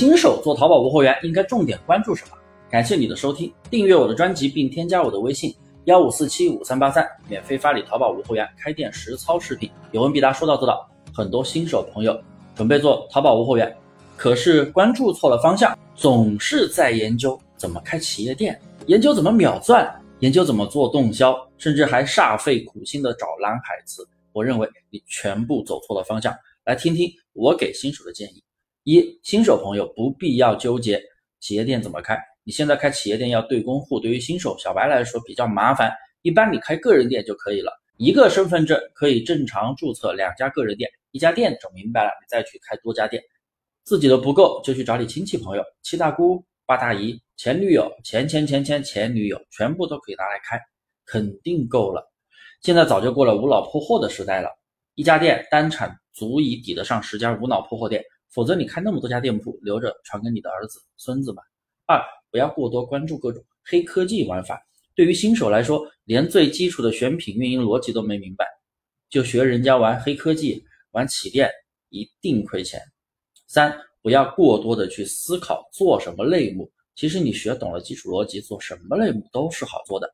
新手做淘宝无货源应该重点关注什么？感谢你的收听，订阅我的专辑并添加我的微信幺五四七五三八三，免费发你淘宝无货源开店实操视频，有问必答，说到做到。很多新手朋友准备做淘宝无货源，可是关注错了方向，总是在研究怎么开企业店，研究怎么秒赚，研究怎么做动销，甚至还煞费苦心的找蓝海词。我认为你全部走错了方向。来听听我给新手的建议。一新手朋友不必要纠结企业店怎么开，你现在开企业店要对公户，对于新手小白来说比较麻烦，一般你开个人店就可以了，一个身份证可以正常注册两家个人店，一家店整明白了，你再去开多家店，自己的不够就去找你亲戚朋友、七大姑八大姨、前女友、前前前前前女友，全部都可以拿来开，肯定够了。现在早就过了无脑破货的时代了，一家店单产足以抵得上十家无脑破货店。否则你开那么多家店铺，留着传给你的儿子、孙子吧。二，不要过多关注各种黑科技玩法。对于新手来说，连最基础的选品运营逻辑都没明白，就学人家玩黑科技、玩起店，一定亏钱。三，不要过多的去思考做什么类目。其实你学懂了基础逻辑，做什么类目都是好做的。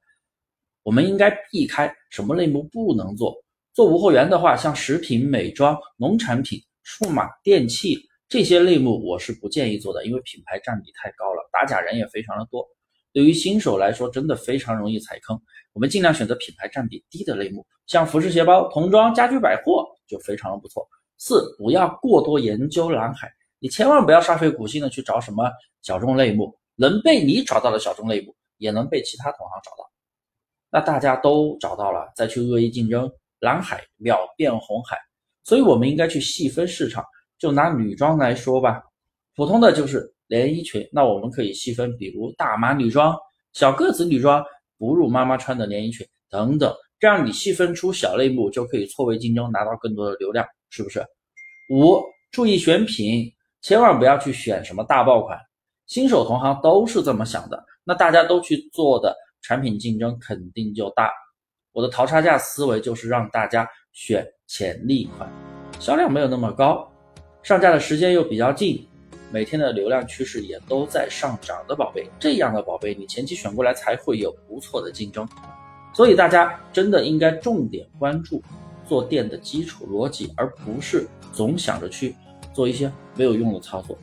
我们应该避开什么类目不能做。做无货源的话，像食品、美妆、农产品。数码电器这些类目我是不建议做的，因为品牌占比太高了，打假人也非常的多。对于新手来说，真的非常容易踩坑。我们尽量选择品牌占比低的类目，像服饰鞋包、童装、家居百货就非常的不错。四，不要过多研究蓝海，你千万不要煞费苦心的去找什么小众类目，能被你找到的小众类目，也能被其他同行找到。那大家都找到了，再去恶意竞争，蓝海秒变红海。所以，我们应该去细分市场。就拿女装来说吧，普通的就是连衣裙，那我们可以细分，比如大码女装、小个子女装、哺乳妈妈穿的连衣裙等等，这样你细分出小类目，就可以错位竞争，拿到更多的流量，是不是？五，注意选品，千万不要去选什么大爆款，新手同行都是这么想的，那大家都去做的产品竞争肯定就大。我的淘差价思维就是让大家选。潜力款，销量没有那么高，上架的时间又比较近，每天的流量趋势也都在上涨的宝贝，这样的宝贝你前期选过来才会有不错的竞争。所以大家真的应该重点关注做店的基础逻辑，而不是总想着去做一些没有用的操作。